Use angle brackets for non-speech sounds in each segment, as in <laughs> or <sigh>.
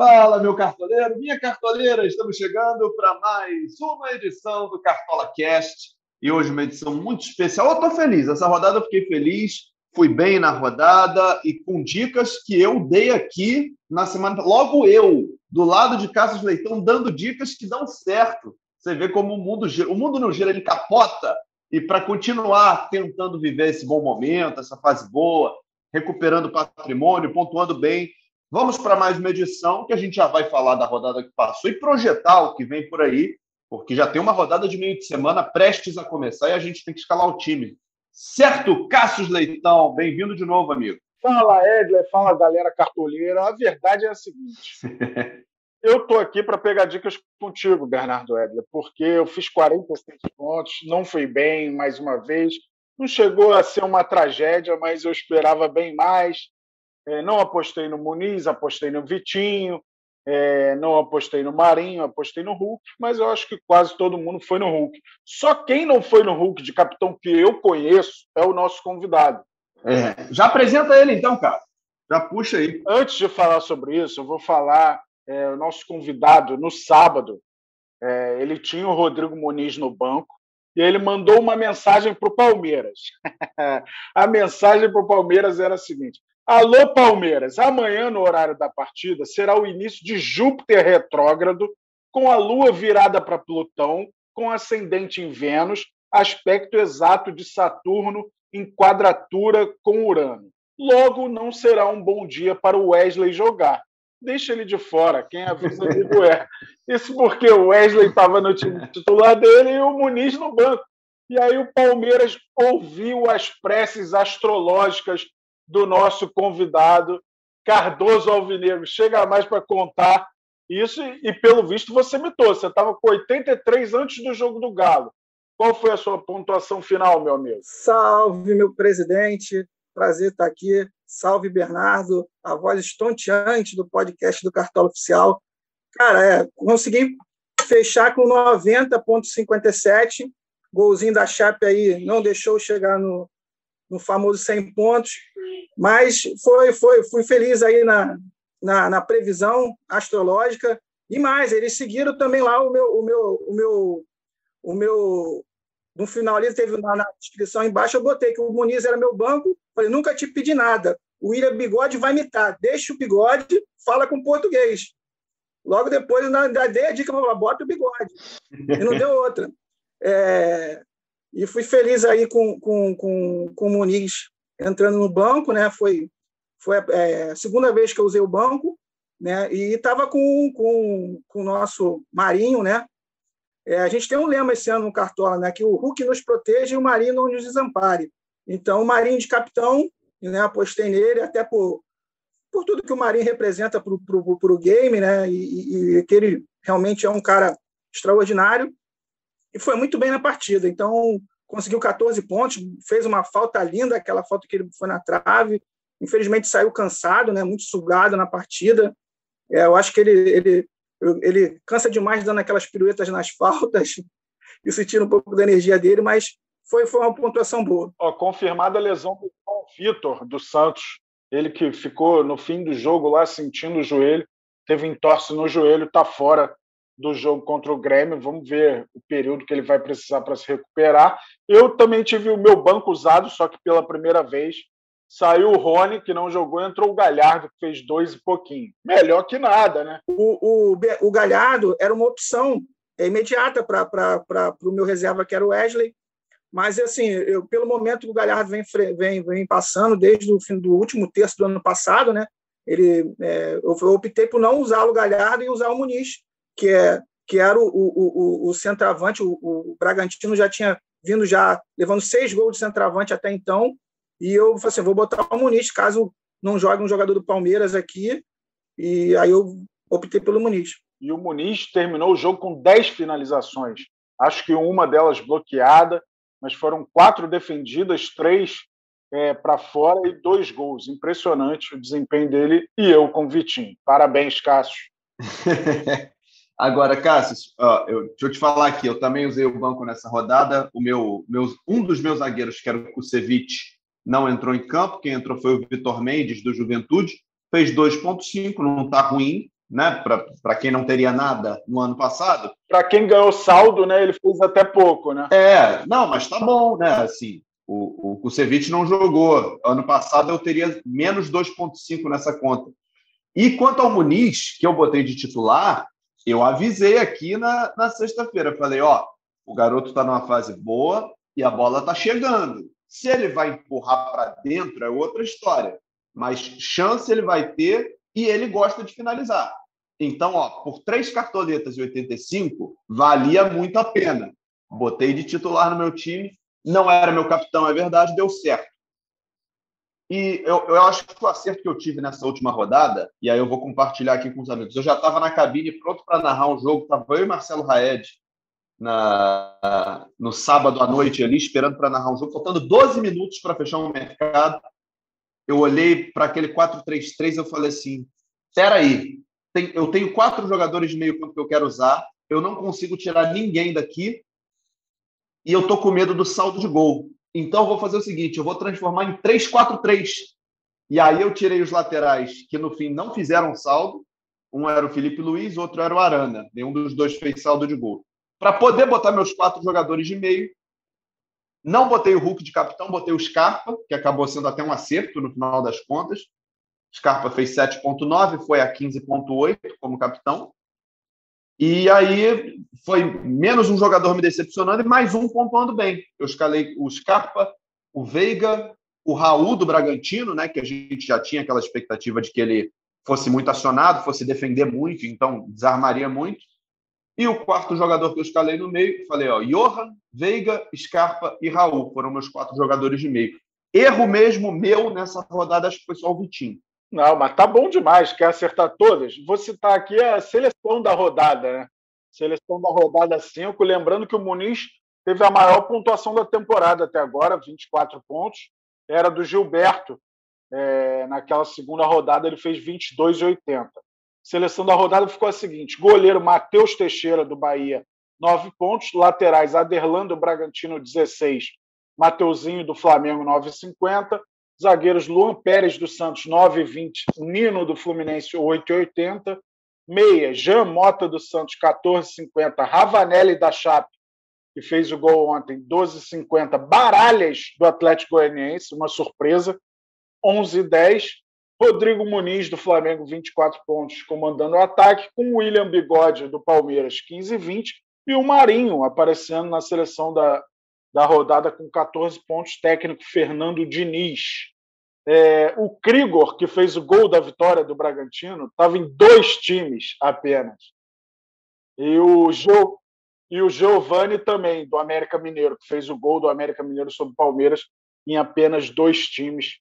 Fala, meu cartoleiro, minha cartoleira, estamos chegando para mais uma edição do Cartola Cast e hoje uma edição muito especial. Eu estou feliz, essa rodada eu fiquei feliz, fui bem na rodada e com dicas que eu dei aqui na semana. Logo eu, do lado de Cassius Leitão, dando dicas que dão certo. Você vê como o mundo gira. O mundo não gira, ele capota. E para continuar tentando viver esse bom momento, essa fase boa, recuperando patrimônio, pontuando bem, Vamos para mais uma edição que a gente já vai falar da rodada que passou e projetar o que vem por aí, porque já tem uma rodada de meio de semana prestes a começar e a gente tem que escalar o time. Certo, Cassius Leitão, bem-vindo de novo, amigo. Fala, Edler, fala, galera cartoleira. A verdade é a seguinte. <laughs> eu tô aqui para pegar dicas contigo, Bernardo Edler, porque eu fiz 46 pontos, não fui bem mais uma vez. Não chegou a ser uma tragédia, mas eu esperava bem mais. É, não apostei no Muniz, apostei no Vitinho, é, não apostei no Marinho, apostei no Hulk, mas eu acho que quase todo mundo foi no Hulk. Só quem não foi no Hulk de capitão que eu conheço é o nosso convidado. É, já apresenta ele então, cara. Já puxa aí. Antes de falar sobre isso, eu vou falar é, o nosso convidado no sábado. É, ele tinha o Rodrigo Muniz no banco e ele mandou uma mensagem para o Palmeiras. <laughs> a mensagem para o Palmeiras era a seguinte: Alô, Palmeiras! Amanhã, no horário da partida, será o início de Júpiter retrógrado, com a Lua virada para Plutão, com ascendente em Vênus, aspecto exato de Saturno em quadratura com Urano. Logo, não será um bom dia para o Wesley jogar. Deixa ele de fora, quem avisa amigo é. Isso porque o Wesley estava no time titular dele e o Muniz no banco. E aí o Palmeiras ouviu as preces astrológicas do nosso convidado, Cardoso Alvinegro. Chega mais para contar isso e, pelo visto, você mitou. Você estava com 83 antes do jogo do Galo. Qual foi a sua pontuação final, meu amigo? Salve, meu presidente. Prazer estar aqui. Salve, Bernardo, a voz estonteante do podcast do Cartola Oficial. Cara, é, consegui fechar com 90,57. Golzinho da Chape aí não deixou chegar no, no famoso 100 pontos, mas foi, foi, fui feliz aí na, na, na, previsão astrológica e mais, eles seguiram também lá o meu, o meu, o meu, o meu no final ali teve na, na descrição embaixo eu botei que o Muniz era meu banco, falei nunca te pedi nada, o William Bigode vai imitar, deixa o Bigode, fala com português. Logo depois, ainda dei a dica, bota o bigode. E não deu outra. É, e fui feliz aí com, com, com, com o Muniz entrando no banco, né? Foi, foi é, a segunda vez que eu usei o banco, né? E estava com, com, com o nosso Marinho, né? É, a gente tem um lema esse ano no Cartola, né? Que o Hulk nos proteja e o Marinho não nos desampare. Então, o Marinho de capitão, né? Apostei nele, até por, por tudo que o Marinho representa para o game, né? E, e que ele realmente é um cara extraordinário e foi muito bem na partida. Então, conseguiu 14 pontos, fez uma falta linda, aquela falta que ele foi na trave. Infelizmente, saiu cansado, né, muito sugado na partida. É, eu acho que ele, ele, ele cansa demais dando aquelas piruetas nas <laughs> faltas. Isso tira um pouco da energia dele, mas foi, foi uma pontuação boa. Ó, confirmada a lesão do Vitor, do Santos. Ele que ficou no fim do jogo lá sentindo o joelho, teve entorse no joelho, está fora do jogo contra o Grêmio. Vamos ver o período que ele vai precisar para se recuperar. Eu também tive o meu banco usado, só que pela primeira vez saiu o Rony, que não jogou, entrou o Galhardo, que fez dois e pouquinho. Melhor que nada, né? O, o, o Galhardo era uma opção imediata para o meu reserva, que era o Wesley. Mas, assim, eu, pelo momento o Galhardo vem, vem, vem passando desde o fim do último terço do ano passado, né? Ele, é, eu optei por não usar o Galhardo e usar o Muniz, que, é, que era o, o, o, o centroavante. O, o Bragantino já tinha vindo já levando seis gols de centroavante até então. E eu falei assim: vou botar o Muniz caso não jogue um jogador do Palmeiras aqui. E aí eu optei pelo Muniz. E o Muniz terminou o jogo com 10 finalizações. acho que uma delas bloqueada, mas foram quatro defendidas, três é, para fora e dois gols. Impressionante o desempenho dele e eu com o Vitinho. Parabéns, Cássio. <laughs> Agora, Cássio, ó, eu, deixa eu te falar aqui, eu também usei o banco nessa rodada. O meu, meus, um dos meus zagueiros, que era o Kusevich, não entrou em campo. Quem entrou foi o Vitor Mendes, do Juventude. Fez 2,5, não está ruim, né? Para quem não teria nada no ano passado. Para quem ganhou saldo, né? Ele fez até pouco, né? É, não, mas tá bom, né? Assim, o, o Kusevich não jogou. Ano passado eu teria menos 2,5 nessa conta. E quanto ao Muniz, que eu botei de titular, eu avisei aqui na, na sexta-feira. Falei: ó, o garoto está numa fase boa e a bola está chegando. Se ele vai empurrar para dentro, é outra história. Mas chance ele vai ter e ele gosta de finalizar. Então, ó, por três cartoletas e 85, valia muito a pena. Botei de titular no meu time, não era meu capitão, é verdade, deu certo. E eu, eu acho que o acerto que eu tive nessa última rodada, e aí eu vou compartilhar aqui com os amigos. Eu já estava na cabine pronto para narrar um jogo, estava eu e Marcelo Raed na, no sábado à noite ali, esperando para narrar um jogo, faltando 12 minutos para fechar o um mercado. Eu olhei para aquele 4-3-3 eu falei assim: espera aí, eu tenho quatro jogadores de meio campo que eu quero usar, eu não consigo tirar ninguém daqui e eu tô com medo do saldo de gol. Então vou fazer o seguinte, eu vou transformar em 3-4-3. E aí eu tirei os laterais que no fim não fizeram saldo. Um era o Felipe Luiz, outro era o Arana. Nenhum dos dois fez saldo de gol. Para poder botar meus quatro jogadores de meio, não botei o Hulk de capitão, botei o Scarpa, que acabou sendo até um acerto no final das contas. Scarpa fez 7,9, foi a 15,8 como capitão. E aí foi menos um jogador me decepcionando e mais um pontuando bem. Eu escalei o Scarpa, o Veiga, o Raul do Bragantino, né, que a gente já tinha aquela expectativa de que ele fosse muito acionado, fosse defender muito, então desarmaria muito. E o quarto jogador que eu escalei no meio, falei, ó, Johan, Veiga, Scarpa e Raul foram meus quatro jogadores de meio. Erro mesmo meu nessa rodada, acho que foi só o Vitinho. Não, mas tá bom demais, quer acertar todas. Vou citar aqui a seleção da rodada, né? Seleção da rodada 5, lembrando que o Muniz teve a maior pontuação da temporada até agora, 24 pontos. Era do Gilberto. É, naquela segunda rodada ele fez 22,80. Seleção da rodada ficou a seguinte: goleiro Matheus Teixeira, do Bahia, 9 pontos. Laterais Aderlando Bragantino, 16. Mateuzinho, do Flamengo, 9,50 zagueiros Luan Pérez do Santos, 9,20, Nino do Fluminense, 8,80, meia, Jean Mota do Santos, 14,50, Ravanelli da Chape, que fez o gol ontem, 12,50, Baralhas do Atlético Goianiense, uma surpresa, 11,10, Rodrigo Muniz do Flamengo, 24 pontos, comandando o ataque, com William Bigode do Palmeiras, 15,20, e o Marinho aparecendo na seleção da, da rodada com 14 pontos, técnico Fernando Diniz. É, o Krigor, que fez o gol da vitória do Bragantino, estava em dois times apenas. E o, jo, e o Giovani também, do América Mineiro, que fez o gol do América Mineiro sobre o Palmeiras em apenas dois times.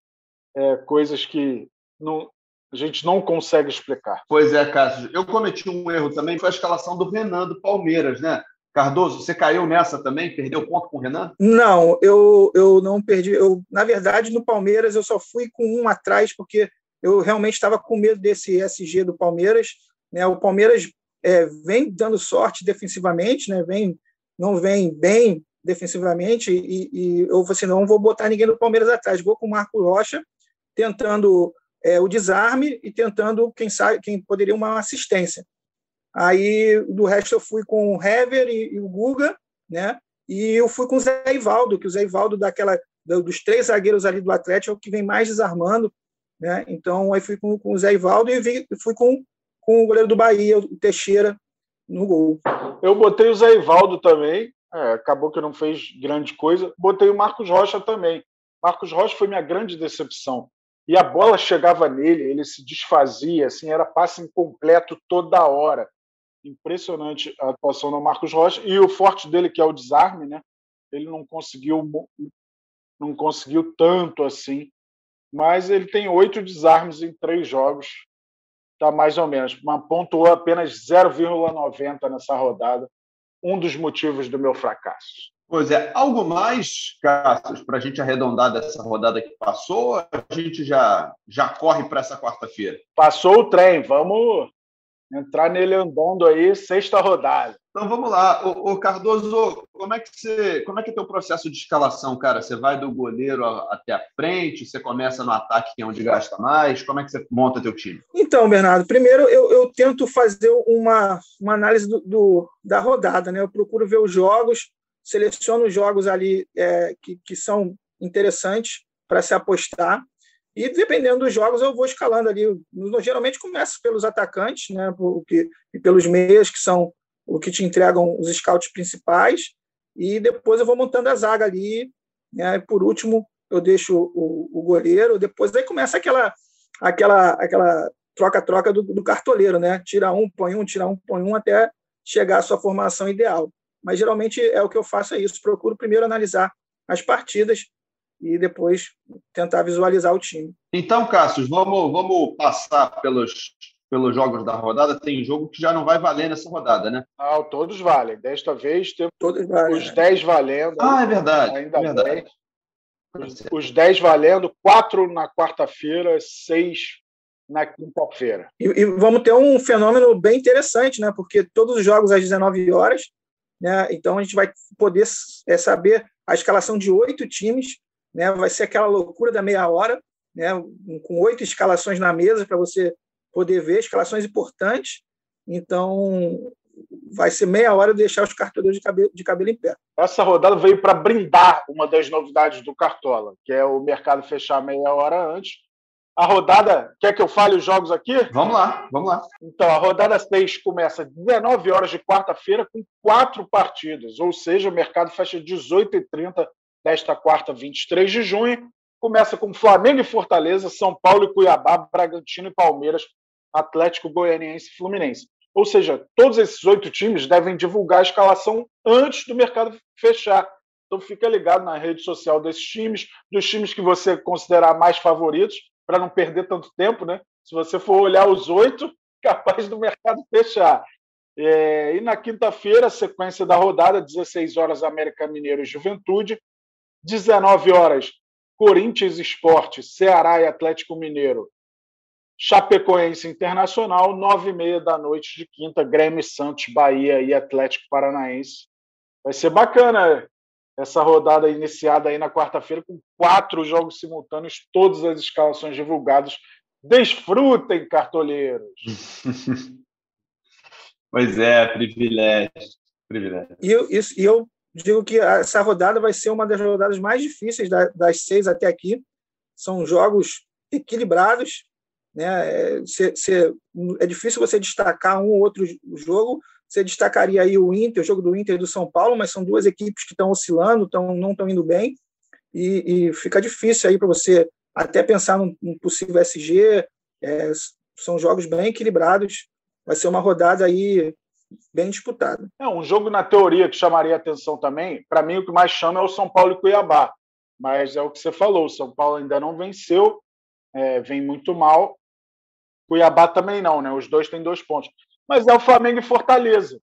É, coisas que não, a gente não consegue explicar. Pois é, Cássio. Eu cometi um erro também, foi a escalação do Renan do Palmeiras, né? Cardoso, você caiu nessa também? Perdeu ponto com o Renan? Não, eu, eu não perdi. Eu, na verdade, no Palmeiras eu só fui com um atrás, porque eu realmente estava com medo desse SG do Palmeiras. Né? O Palmeiras é, vem dando sorte defensivamente, né? vem, não vem bem defensivamente, e, e eu falei assim, não vou botar ninguém no Palmeiras atrás, vou com o Marco Rocha, tentando é, o desarme e tentando, quem sabe, quem poderia uma assistência. Aí, do resto, eu fui com o Hever e, e o Guga, né? E eu fui com o Zé Ivaldo, que o Zé Ivaldo, daquela, dos três zagueiros ali do Atlético, é o que vem mais desarmando, né? Então, aí fui com, com o Zé Ivaldo e vi, fui com, com o goleiro do Bahia, o Teixeira, no gol. Eu botei o Zé Ivaldo também, é, acabou que não fez grande coisa. Botei o Marcos Rocha também. Marcos Rocha foi minha grande decepção. E a bola chegava nele, ele se desfazia, assim, era passe incompleto toda hora impressionante a atuação do Marcos Rocha e o forte dele que é o desarme, né? Ele não conseguiu não conseguiu tanto assim, mas ele tem oito desarmes em três jogos, tá mais ou menos, mas pontuou apenas 0,90 nessa rodada. um dos motivos do meu fracasso. Pois é, algo mais, Cássio, para a gente arredondar dessa rodada que passou, a gente já, já corre para essa quarta-feira. Passou o trem, vamos entrar nele andando aí, sexta rodada. Então vamos lá, o, Cardoso, como é que você, como é que é teu processo de escalação, cara? Você vai do goleiro até a frente, você começa no ataque que é onde gasta mais, como é que você monta teu time? Então, Bernardo, primeiro eu, eu tento fazer uma, uma análise do, do, da rodada, né? Eu procuro ver os jogos, seleciono os jogos ali é, que, que são interessantes para se apostar e dependendo dos jogos, eu vou escalando ali. Geralmente começo pelos atacantes, né? Porque, e pelos meias, que são o que te entregam os scouts principais. E depois eu vou montando a zaga ali. Né? E por último, eu deixo o, o goleiro. Depois aí começa aquela aquela aquela troca-troca do, do, cartoleiro, né? Tira um, põe um, tira um, põe um, até chegar à sua formação ideal. Mas geralmente é o que eu faço é isso. Procuro primeiro analisar as partidas e depois tentar visualizar o time. Então, Cássio, vamos, vamos passar pelos, pelos jogos da rodada. Tem jogo que já não vai valer nessa rodada, né? Ah, todos valem. Desta vez temos todos valem, os 10 valendo. Ah, é verdade. Ainda é verdade. Bem. Os, os 10 valendo, 4 na quarta-feira, 6 na quinta-feira. E, e, vamos ter um fenômeno bem interessante, né? Porque todos os jogos às 19 horas, né? Então a gente vai poder é, saber a escalação de oito times né? Vai ser aquela loucura da meia hora, né? Com oito escalações na mesa para você poder ver escalações importantes. Então, vai ser meia hora de deixar os cartoleiros de cabelo, de cabelo em pé. Essa rodada veio para brindar uma das novidades do Cartola, que é o mercado fechar meia hora antes. A rodada, quer que eu fale os jogos aqui? Vamos lá, vamos lá. Então, a rodada 6 começa às 19 horas de quarta-feira com quatro partidas, ou seja, o mercado fecha 18h30 desta quarta, 23 de junho. Começa com Flamengo e Fortaleza, São Paulo e Cuiabá, Bragantino e Palmeiras, Atlético Goianiense e Fluminense. Ou seja, todos esses oito times devem divulgar a escalação antes do mercado fechar. Então fica ligado na rede social desses times, dos times que você considerar mais favoritos, para não perder tanto tempo, né? Se você for olhar os oito, <laughs> capaz do mercado fechar. É, e na quinta-feira, sequência da rodada, 16 horas, América Mineiro e Juventude, 19 horas, Corinthians Esporte, Ceará e Atlético Mineiro. Chapecoense Internacional, 9 e meia da noite de quinta, Grêmio Santos, Bahia e Atlético Paranaense. Vai ser bacana essa rodada iniciada aí na quarta-feira com quatro jogos simultâneos, todas as escalações divulgadas. Desfrutem, cartoleiros! <laughs> pois é, privilégio. privilégio. E eu, isso, e eu digo que essa rodada vai ser uma das rodadas mais difíceis das seis até aqui. São jogos equilibrados, né? É, cê, cê, é difícil você destacar um ou outro jogo. Você destacaria aí o Inter, o jogo do Inter e do São Paulo, mas são duas equipes que estão oscilando, tão, não estão indo bem, e, e fica difícil aí para você até pensar num, num possível SG. É, são jogos bem equilibrados. Vai ser uma rodada aí bem disputado. É um jogo na teoria que chamaria atenção também. Para mim, o que mais chama é o São Paulo e Cuiabá. Mas é o que você falou: o São Paulo ainda não venceu, é, vem muito mal. Cuiabá também não, né? Os dois têm dois pontos. Mas é o Flamengo e Fortaleza.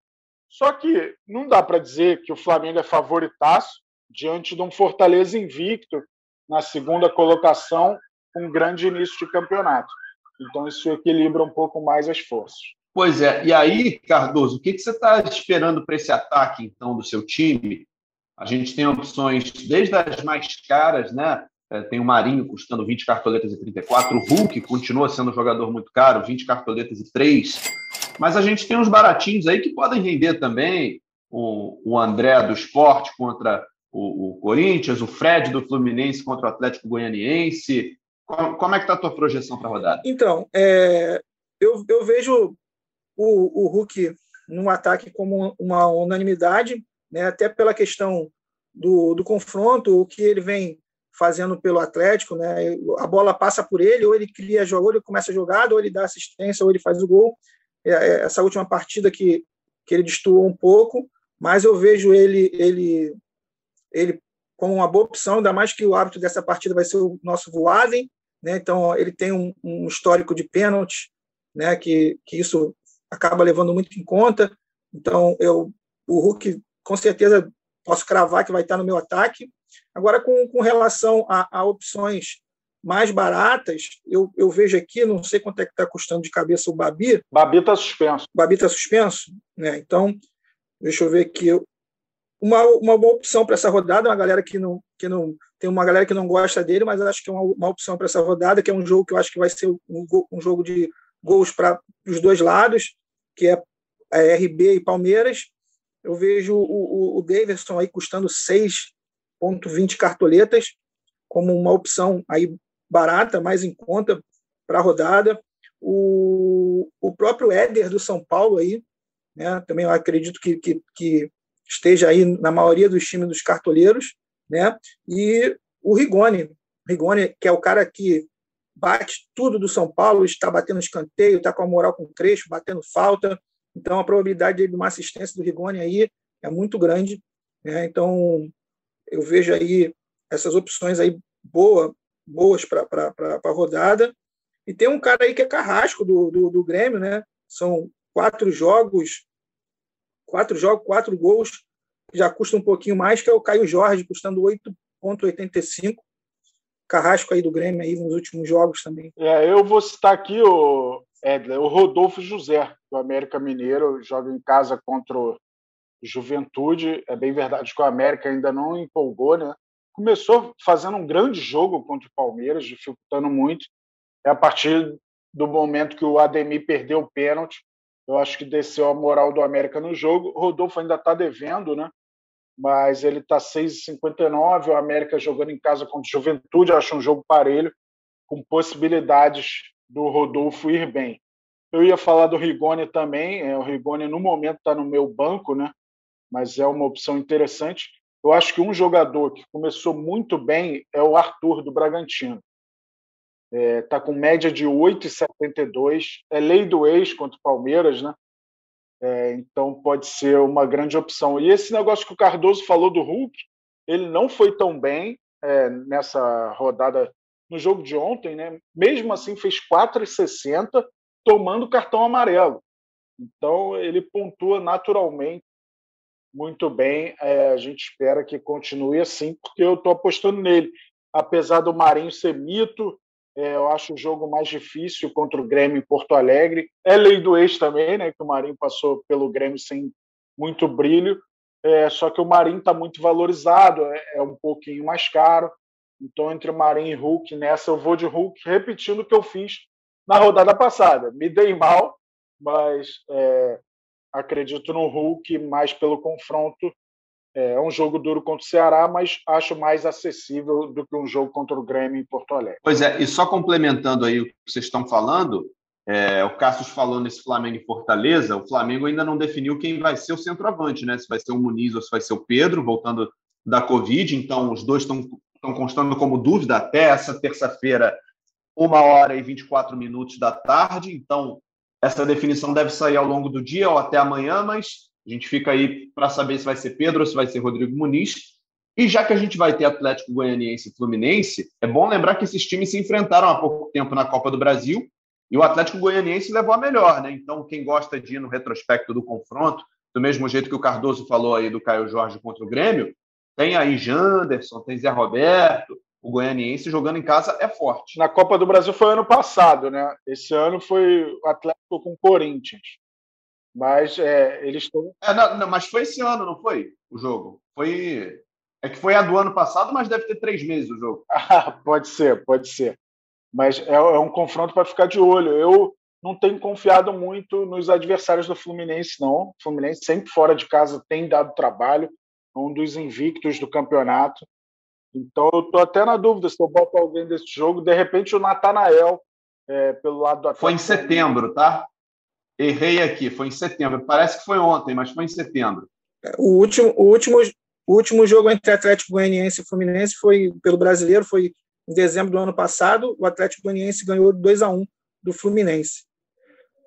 Só que não dá para dizer que o Flamengo é favoritaço diante de um Fortaleza invicto na segunda colocação, um grande início de campeonato. Então isso equilibra um pouco mais as forças. Pois é. E aí, Cardoso, o que, que você está esperando para esse ataque, então, do seu time? A gente tem opções desde as mais caras, né? É, tem o Marinho custando 20 cartoletas e 34, o Hulk continua sendo um jogador muito caro, 20 cartoletas e 3. Mas a gente tem uns baratinhos aí que podem render também. O, o André do Esporte contra o, o, Corinthians, o Fred do Fluminense contra o Atlético Goianiense. Como, como é que está a tua projeção para a rodada? Então, é, eu, eu vejo o, o Hulk no ataque como uma unanimidade, né, até pela questão do, do confronto, o que ele vem fazendo pelo Atlético, né, a bola passa por ele, ou ele cria jogo, ou ele começa a jogada, ou ele dá assistência, ou ele faz o gol. É, é, essa última partida que, que ele destoou um pouco, mas eu vejo ele, ele, ele como uma boa opção, ainda mais que o hábito dessa partida vai ser o nosso Voaden, né? Então ele tem um, um histórico de pênalti, né? Que, que isso acaba levando muito em conta. Então, eu o Hulk, com certeza, posso cravar que vai estar no meu ataque. Agora, com, com relação a, a opções mais baratas, eu, eu vejo aqui, não sei quanto é que está custando de cabeça o Babi. Babi está suspenso. Babi está suspenso, né? Então, deixa eu ver aqui. Uma, uma boa opção para essa rodada, uma galera que não, que não. Tem uma galera que não gosta dele, mas acho que é uma, uma opção para essa rodada, que é um jogo que eu acho que vai ser um, um jogo de gols para os dois lados, que é, é RB e Palmeiras. Eu vejo o, o, o Davidson aí custando 6,20 cartoletas como uma opção aí barata, mais em conta para a rodada. O, o próprio Éder do São Paulo aí, né, também eu acredito que, que, que esteja aí na maioria dos times dos cartoleiros, né? E o Rigoni, Rigoni, que é o cara que bate tudo do São Paulo, está batendo escanteio, está com a moral com trecho, batendo falta. Então a probabilidade de uma assistência do Rigoni aí é muito grande. Né? Então eu vejo aí essas opções aí boa boas para a rodada. E tem um cara aí que é carrasco do, do, do, Grêmio, né? São quatro jogos, quatro jogos, quatro gols, já custa um pouquinho mais, que é o Caio Jorge, custando 8,85. Carrasco aí do Grêmio aí nos últimos jogos também. É, eu vou citar aqui o, Edler, o Rodolfo José, do América Mineiro, joga em casa contra o Juventude. É bem verdade que o América ainda não empolgou, né? começou fazendo um grande jogo contra o Palmeiras, dificultando muito. É a partir do momento que o Ademir perdeu o pênalti, eu acho que desceu a moral do América no jogo. O Rodolfo ainda está devendo, né? Mas ele está 6,59. O América jogando em casa contra o Juventude, acho um jogo parelho, com possibilidades do Rodolfo ir bem. Eu ia falar do Rigoni também. É, o Rigoni, no momento, está no meu banco, né? Mas é uma opção interessante. Eu acho que um jogador que começou muito bem é o Arthur do Bragantino. Está é, tá com média de 8,72. É lei do ex contra o Palmeiras, né? É, então pode ser uma grande opção. E esse negócio que o Cardoso falou do Hulk, ele não foi tão bem é, nessa rodada no jogo de ontem, né? Mesmo assim fez 4,60 tomando cartão amarelo. Então ele pontua naturalmente muito bem. É, a gente espera que continue assim, porque eu estou apostando nele. Apesar do Marinho ser mito, eu acho o jogo mais difícil contra o Grêmio em Porto Alegre. É lei do ex também, né? Que o Marinho passou pelo Grêmio sem muito brilho. É, só que o Marinho está muito valorizado, é, é, um pouquinho mais caro. Então, entre Marinho e Hulk, nessa eu vou de Hulk, repetindo o que eu fiz na rodada passada. Me dei mal, mas é, acredito no Hulk mais pelo confronto. É um jogo duro contra o Ceará, mas acho mais acessível do que um jogo contra o Grêmio em Porto Alegre. Pois é, e só complementando aí o que vocês estão falando, é, o Cassius falou nesse Flamengo e Fortaleza, o Flamengo ainda não definiu quem vai ser o centroavante, né? Se vai ser o Muniz ou se vai ser o Pedro, voltando da Covid. Então, os dois estão, estão constando como dúvida até essa terça-feira, uma hora e 24 minutos da tarde. Então, essa definição deve sair ao longo do dia ou até amanhã, mas a gente fica aí para saber se vai ser Pedro ou se vai ser Rodrigo Muniz. E já que a gente vai ter Atlético Goianiense e Fluminense, é bom lembrar que esses times se enfrentaram há pouco tempo na Copa do Brasil e o Atlético Goianiense levou a melhor, né? Então, quem gosta de ir no retrospecto do confronto, do mesmo jeito que o Cardoso falou aí do Caio Jorge contra o Grêmio, tem aí Janderson, tem Zé Roberto, o goianiense jogando em casa é forte. Na Copa do Brasil foi ano passado, né? Esse ano foi o Atlético com o Corinthians. Mas é, eles estão. É, não, não, mas foi esse ano, não foi? O jogo. Foi. É que foi a do ano passado, mas deve ter três meses o jogo. <laughs> Ah, pode ser, pode ser. Mas é, é um confronto para ficar de olho. Eu não tenho confiado muito nos adversários do Fluminense, não. O Fluminense sempre fora de casa tem dado trabalho, é um dos invictos do campeonato. Então eu estou até na dúvida se eu boto alguém desse jogo. De repente o Natanael, é, pelo lado do Atlético. Foi em setembro, tá? Errei aqui, foi em setembro. Parece que foi ontem, mas foi em setembro. O último, o último, o último jogo entre Atlético Goianiense e Fluminense foi pelo brasileiro, foi em dezembro do ano passado. O Atlético Goianiense ganhou 2 a 1 do Fluminense.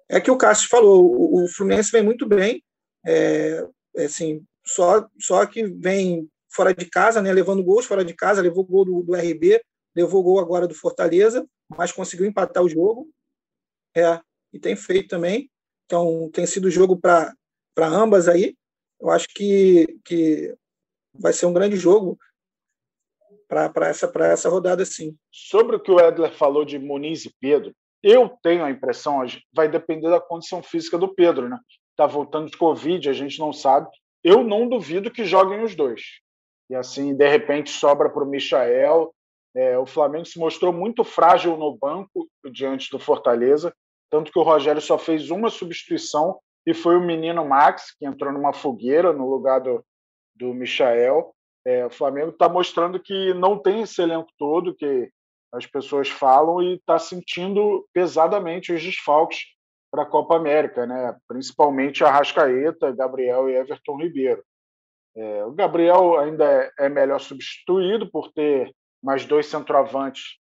É que o Cássio falou, o, o Fluminense vem muito bem, é, é assim, só, só que vem fora de casa, né, levando gols fora de casa, levou gol do, do RB, levou gol agora do Fortaleza, mas conseguiu empatar o jogo. É, e tem feito também. Então, tem sido jogo para ambas aí. eu acho que, que vai ser um grande jogo para essa, essa rodada, sim. Sobre o que o Edler falou de Muniz e Pedro, eu tenho a impressão, vai depender da condição física do Pedro, né? Está voltando de Covid, a gente não sabe. Eu não duvido que joguem os dois. E assim, de repente, sobra para o Michael. É, o Flamengo se mostrou muito frágil no banco diante do Fortaleza, tanto que o Rogério só fez uma substituição e foi o menino Max, que entrou numa fogueira no lugar do, do Michael. É, o Flamengo está mostrando que não tem esse elenco todo que as pessoas falam e está sentindo pesadamente os desfalques para a Copa América, né? principalmente a Rascaeta, Gabriel e Everton Ribeiro. É, o Gabriel ainda é, é melhor substituído por ter mais dois centroavantes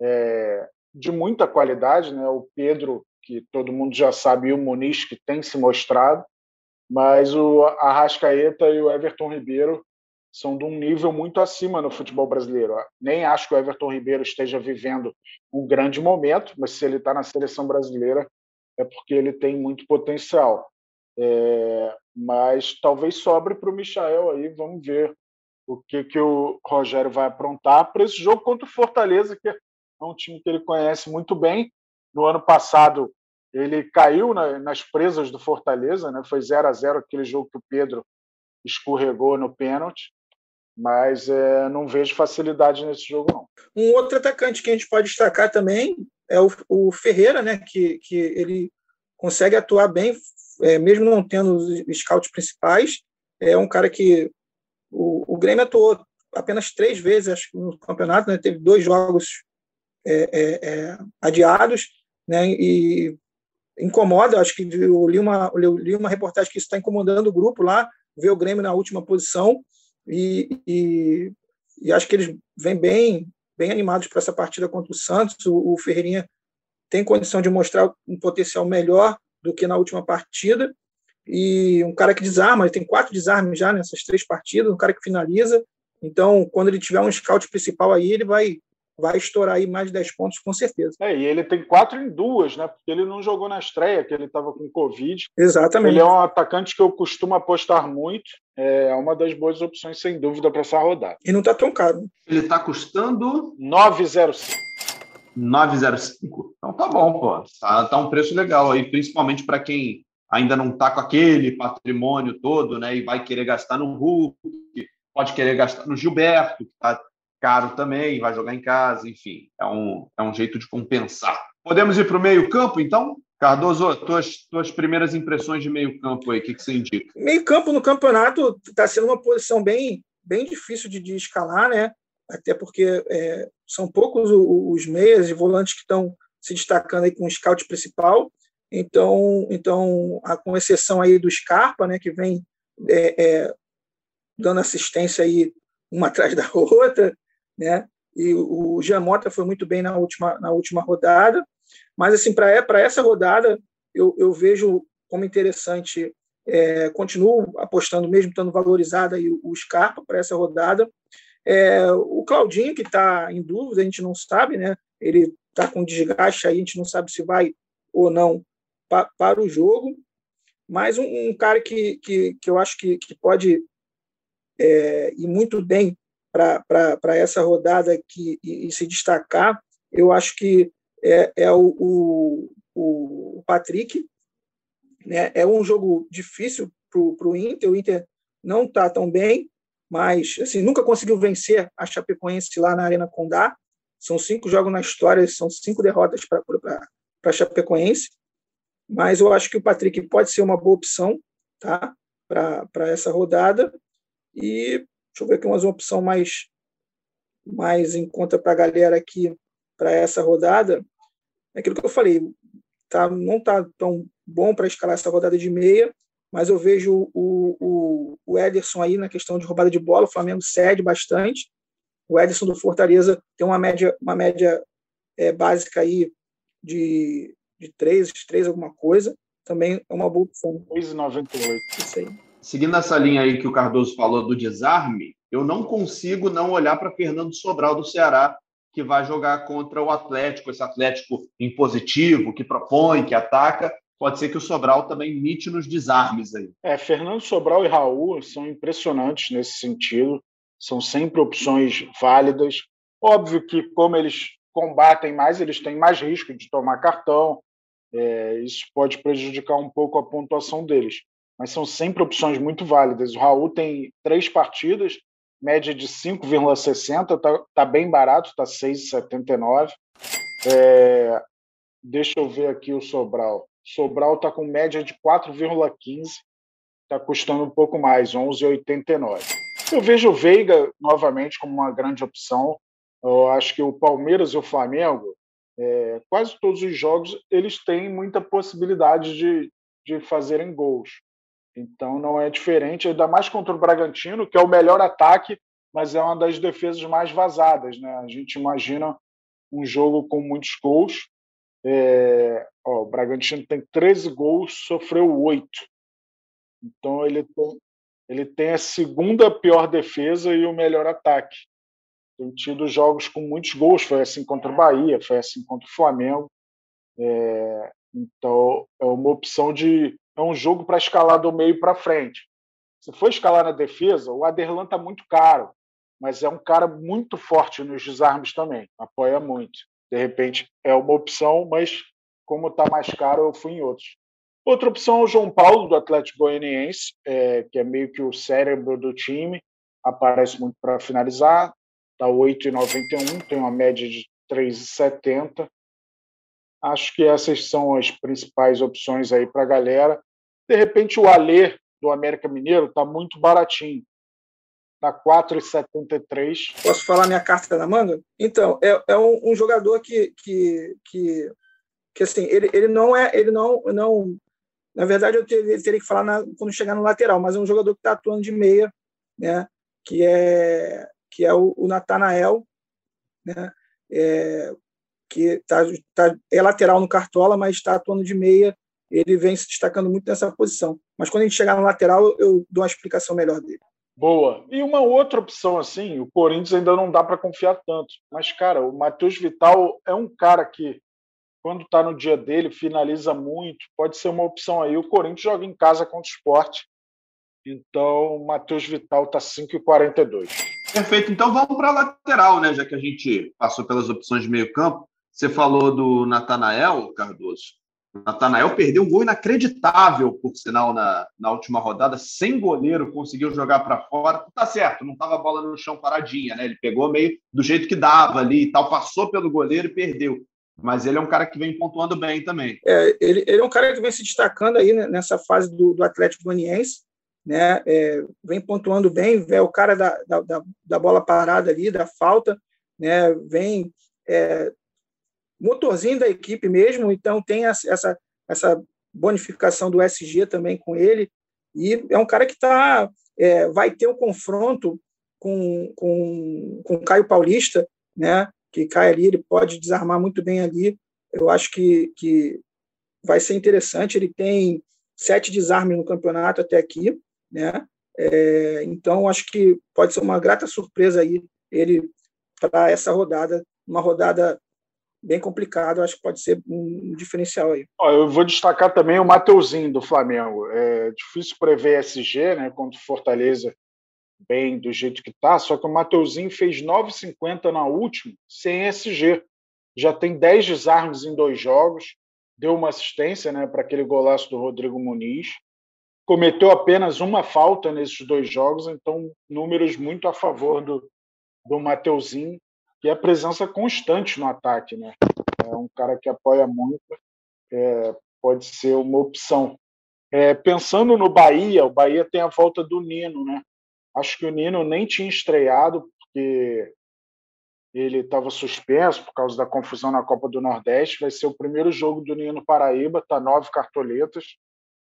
é, de muita qualidade, né? o Pedro, que todo mundo já sabe, e o Muniz, que tem se mostrado, mas o Arrascaeta e o Everton Ribeiro são de um nível muito acima no futebol brasileiro. Nem acho que o Everton Ribeiro esteja vivendo um grande momento, mas se ele está na seleção brasileira é porque ele tem muito potencial. É, mas talvez sobre para o Michael aí, vamos ver o que, que o Rogério vai aprontar para esse jogo contra o Fortaleza, que é um time que ele conhece muito bem. No ano passado, ele caiu na, nas presas do Fortaleza, né? foi 0 a 0 aquele jogo que o Pedro escorregou no pênalti mas é, não vejo facilidade nesse jogo, não. Um outro atacante que a gente pode destacar também é o, o Ferreira, né, que, que ele consegue atuar bem, é, mesmo não tendo os scouts principais. É um cara que o, o Grêmio atuou apenas três vezes acho, no campeonato, né, teve dois jogos é, é, é adiados, né, e incomoda, acho que eu li uma, eu li uma reportagem que isso está incomodando o grupo lá, ver o Grêmio na última posição, e, e, e acho que eles vêm bem, bem animados para essa partida contra o Santos. O, o Ferreirinha tem condição de mostrar um potencial melhor do que na última partida. E um cara que desarma, ele tem quatro desarmes já nessas três partidas, um cara que finaliza. Então, quando ele tiver um scout principal aí, ele vai vai estourar aí mais de 10 pontos com certeza. É, e ele tem quatro em duas, né? Porque ele não jogou na estreia, que ele estava com Covid. Exatamente. Ele é um atacante que eu costumo apostar muito. É uma das boas opções, sem dúvida, para essa rodada. E não está tão caro. Ele está custando 9,05. 9,05. Então tá bom, pô. Tá, tá um preço legal aí, principalmente para quem ainda não está com aquele patrimônio todo, né? E vai querer gastar no Hulk, pode querer gastar no Gilberto, que está caro também, vai jogar em casa, enfim, é um, é um jeito de compensar. Podemos ir para o meio-campo, então? Cardoso, tuas, tuas primeiras impressões de meio-campo aí, o que, que você indica? Meio-campo no campeonato está sendo uma posição bem, bem difícil de, de escalar, né? Até porque é, são poucos os, meias e volantes que estão se destacando aí com o scout principal. Então, então a, com exceção aí do Scarpa, né, que vem é, é, dando assistência aí uma atrás da <laughs> outra, né? E o Giamota foi muito bem na última, na última rodada, mas assim para essa rodada eu, eu vejo como interessante, é, continuo apostando mesmo estando valorizado aí o Scarpa para essa rodada. É, o Claudinho que está em dúvida, a gente não sabe, né? Ele está com desgaste aí, a gente não sabe se vai ou não pa, para o jogo. Mas um, um, cara que, que, que eu acho que, que pode é, ir muito bem para essa rodada aqui e, e, se destacar, eu acho que é, é o, o, o, Patrick. Né? É um jogo difícil para o Inter. O Inter não está tão bem, mas assim, nunca conseguiu vencer a Chapecoense lá na Arena Condá. São cinco jogos na história, são cinco derrotas para a Chapecoense. Mas eu acho que o Patrick pode ser uma boa opção tá? para essa rodada. E Deixa eu ver aqui uma opção mais, mais em conta para a galera aqui para essa rodada. É aquilo que eu falei, tá, não está tão bom para escalar essa rodada de meia, mas eu vejo o, o, o Ederson aí na questão de roubada de bola, o Flamengo cede bastante. O Ederson do Fortaleza tem uma média, uma média é, básica aí de, de 3, 3 alguma coisa. Também é uma boa opção. 2,98. Isso aí seguindo essa linha aí que o Cardoso falou do desarme, eu não consigo não olhar para Fernando Sobral do Ceará, que vai jogar contra o Atlético, esse Atlético impositivo, que propõe, que ataca, pode ser que o Sobral também imite nos desarmes aí. É, Fernando Sobral e Raul são impressionantes nesse sentido, são sempre opções válidas. Óbvio que, como eles combatem mais, eles têm mais risco de tomar cartão, é, isso pode prejudicar um pouco a pontuação deles. Mas são sempre opções muito válidas. O Raul tem três partidas, média de 5,60, está tá bem barato, está 6,79. É, deixa eu ver aqui o Sobral. Sobral está com média de 4,15, está custando um pouco mais, 11,89. Eu vejo o Veiga novamente como uma grande opção. Eu acho que o Palmeiras e o Flamengo, é, quase todos os jogos, eles têm muita possibilidade de, de fazerem gols. Então não é diferente, ainda mais contra o Bragantino, que é o melhor ataque, mas é uma das defesas mais vazadas. Né? A gente imagina um jogo com muitos gols. É, ó, o Bragantino tem 13 gols, sofreu 8. Então ele tem, ele tem a segunda pior defesa e o melhor ataque. Tem tido jogos com muitos gols, foi assim contra o Bahia, foi assim contra o Flamengo. É, então é uma opção de é um jogo para escalar do meio para frente. Se for escalar na defesa, o Aderlan está muito caro, mas é um cara muito forte nos desarmes também, apoia muito. De repente é uma opção, mas como está mais caro, eu fui em outros. Outra opção é o João Paulo, do Atlético Goianiense, é, que é meio que o cérebro do time, aparece muito para finalizar, está 8,91, tem uma média de 3,70. Acho que essas são as principais opções aí para a galera. De repente, o Alê do América Mineiro está muito baratinho. Está 4,73. Posso falar minha carta na manga? Então, é, é um, um, jogador que, que, que, que, assim, ele, ele não é. Ele não, não, na verdade, eu teria, teria que falar na, quando chegar no lateral, mas é um jogador que está atuando de meia, né? que é, que é o, o Natanael, né? É, que tá, tá, é lateral no Cartola, mas está atuando de meia. Ele vem se destacando muito nessa posição. Mas quando a gente chegar no lateral, eu dou uma explicação melhor dele. Boa. E uma outra opção, assim, o Corinthians ainda não dá para confiar tanto. Mas, cara, o Matheus Vital é um cara que, quando está no dia dele, finaliza muito. Pode ser uma opção aí. O Corinthians joga em casa contra o esporte. Então, o Matheus Vital está 5,42. Perfeito. Então vamos para a lateral, né? Já que a gente passou pelas opções de meio campo. Você falou do Natanael, Cardoso. Natanael perdeu um gol inacreditável, por sinal, na, na última rodada, sem goleiro, conseguiu jogar para fora. Tá certo, não estava a bola no chão paradinha, né? Ele pegou meio do jeito que dava ali e tal, passou pelo goleiro e perdeu. Mas ele é um cara que vem pontuando bem também. É, ele, ele é um cara que vem se destacando aí né, nessa fase do, do Atlético Goianiense, né? É, vem pontuando bem, é o cara da, da, da bola parada ali, da falta, né? Vem é, motorzinho da equipe mesmo, então tem essa, essa bonificação do SG também com ele, e é um cara que tá, é, vai ter um confronto com, com, com o Caio Paulista, né, que cai ali, ele pode desarmar muito bem ali, eu acho que, que vai ser interessante, ele tem sete desarmes no campeonato até aqui, né, é, então acho que pode ser uma grata surpresa aí ele para essa rodada, uma rodada bem complicado, acho que pode ser um diferencial aí. Eu vou destacar também o Mateuzinho do Flamengo. É difícil prever SG, né, contra o Fortaleza bem do jeito que tá, só que o Mateuzinho fez 9,50 na última sem SG. Já tem 10 desarmes em dois jogos, deu uma assistência, né, para aquele golaço do Rodrigo Muniz. Cometeu apenas uma falta nesses dois jogos, então números muito a favor do, do Mateuzinho que é a presença constante no ataque, né? É um cara que apoia muito, é, pode ser uma opção. É, pensando no Bahia, o Bahia tem a volta do Nino, né? Acho que o Nino nem tinha estreado porque ele estava suspenso por causa da confusão na Copa do Nordeste. Vai ser o primeiro jogo do Nino Paraíba, tá nove cartoletas.